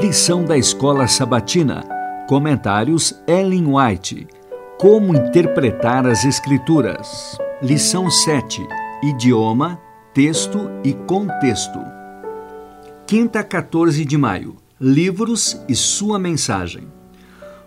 Lição da Escola Sabatina. Comentários Ellen White. Como interpretar as Escrituras. Lição 7. Idioma, texto e contexto. Quinta, 14 de maio. Livros e sua mensagem.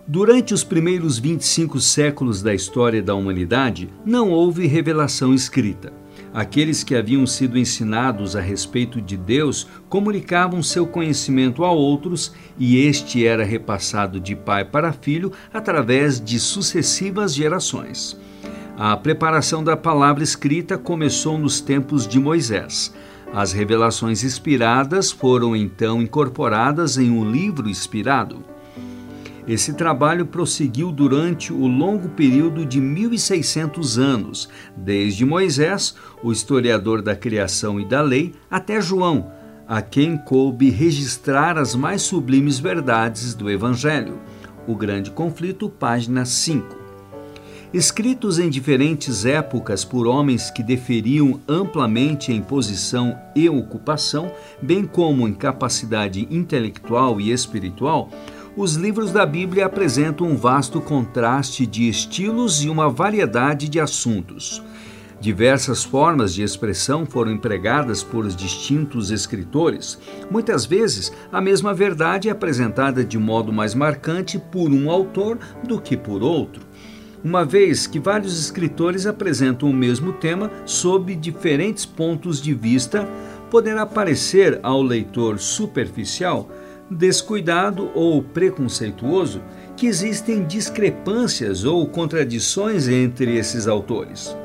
Durante os primeiros 25 séculos da história da humanidade, não houve revelação escrita. Aqueles que haviam sido ensinados a respeito de Deus comunicavam seu conhecimento a outros e este era repassado de pai para filho através de sucessivas gerações. A preparação da palavra escrita começou nos tempos de Moisés. As revelações inspiradas foram então incorporadas em um livro inspirado. Esse trabalho prosseguiu durante o longo período de 1600 anos, desde Moisés, o historiador da criação e da lei, até João, a quem coube registrar as mais sublimes verdades do Evangelho. O Grande Conflito, página 5. Escritos em diferentes épocas por homens que deferiam amplamente em posição e ocupação, bem como em capacidade intelectual e espiritual, os livros da Bíblia apresentam um vasto contraste de estilos e uma variedade de assuntos. Diversas formas de expressão foram empregadas por distintos escritores. Muitas vezes, a mesma verdade é apresentada de modo mais marcante por um autor do que por outro. Uma vez que vários escritores apresentam o mesmo tema sob diferentes pontos de vista, poderá parecer ao leitor superficial descuidado ou preconceituoso que existem discrepâncias ou contradições entre esses autores.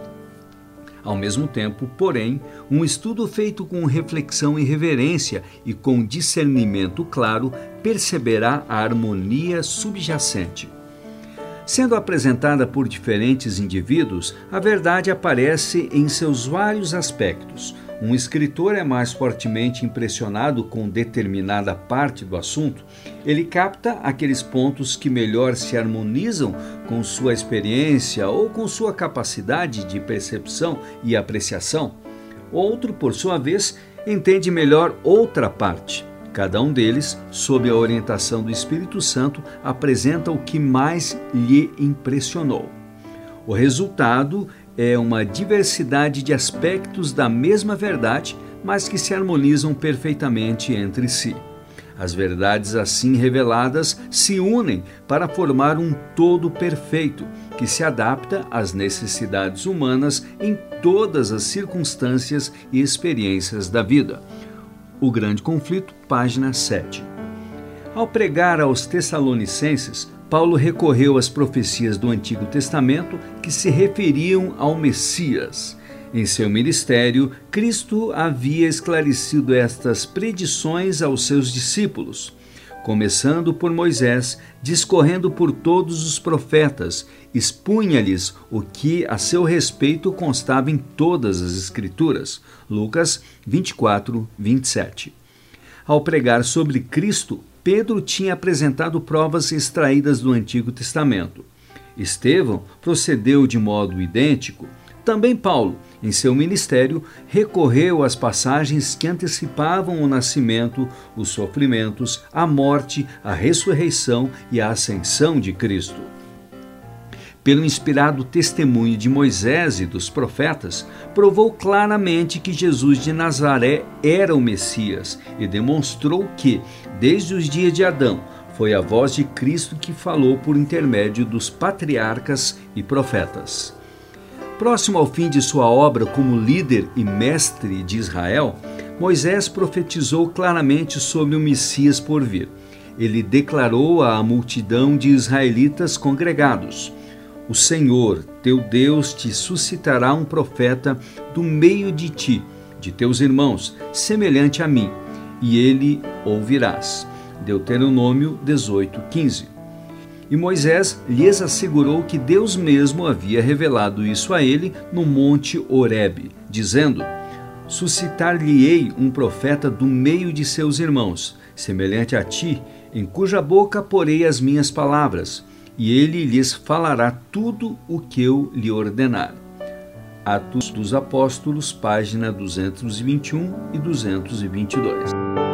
Ao mesmo tempo, porém, um estudo feito com reflexão e reverência e com discernimento claro perceberá a harmonia subjacente. Sendo apresentada por diferentes indivíduos, a verdade aparece em seus vários aspectos, um escritor é mais fortemente impressionado com determinada parte do assunto, ele capta aqueles pontos que melhor se harmonizam com sua experiência ou com sua capacidade de percepção e apreciação. Outro, por sua vez, entende melhor outra parte. Cada um deles, sob a orientação do Espírito Santo, apresenta o que mais lhe impressionou. O resultado é uma diversidade de aspectos da mesma verdade, mas que se harmonizam perfeitamente entre si. As verdades assim reveladas se unem para formar um todo perfeito, que se adapta às necessidades humanas em todas as circunstâncias e experiências da vida. O Grande Conflito, página 7. Ao pregar aos Tessalonicenses, Paulo recorreu às profecias do Antigo Testamento que se referiam ao Messias. Em seu ministério, Cristo havia esclarecido estas predições aos seus discípulos, começando por Moisés, discorrendo por todos os profetas, expunha-lhes o que a seu respeito constava em todas as Escrituras. Lucas 24, 27. Ao pregar sobre Cristo, Pedro tinha apresentado provas extraídas do Antigo Testamento. Estevão procedeu de modo idêntico. Também Paulo, em seu ministério, recorreu às passagens que antecipavam o nascimento, os sofrimentos, a morte, a ressurreição e a ascensão de Cristo pelo inspirado testemunho de Moisés e dos profetas, provou claramente que Jesus de Nazaré era o Messias e demonstrou que, desde os dias de Adão, foi a voz de Cristo que falou por intermédio dos patriarcas e profetas. Próximo ao fim de sua obra como líder e mestre de Israel, Moisés profetizou claramente sobre o Messias por vir. Ele declarou à multidão de israelitas congregados: o Senhor, teu Deus, te suscitará um profeta do meio de ti, de teus irmãos, semelhante a mim, e ele ouvirás. Deuteronômio 18, 15. E Moisés lhes assegurou que Deus mesmo havia revelado isso a ele no monte Horebe, dizendo: Suscitar-lhe-ei um profeta do meio de seus irmãos, semelhante a ti, em cuja boca porei as minhas palavras e ele lhes falará tudo o que eu lhe ordenar. Atos dos Apóstolos, página 221 e 222.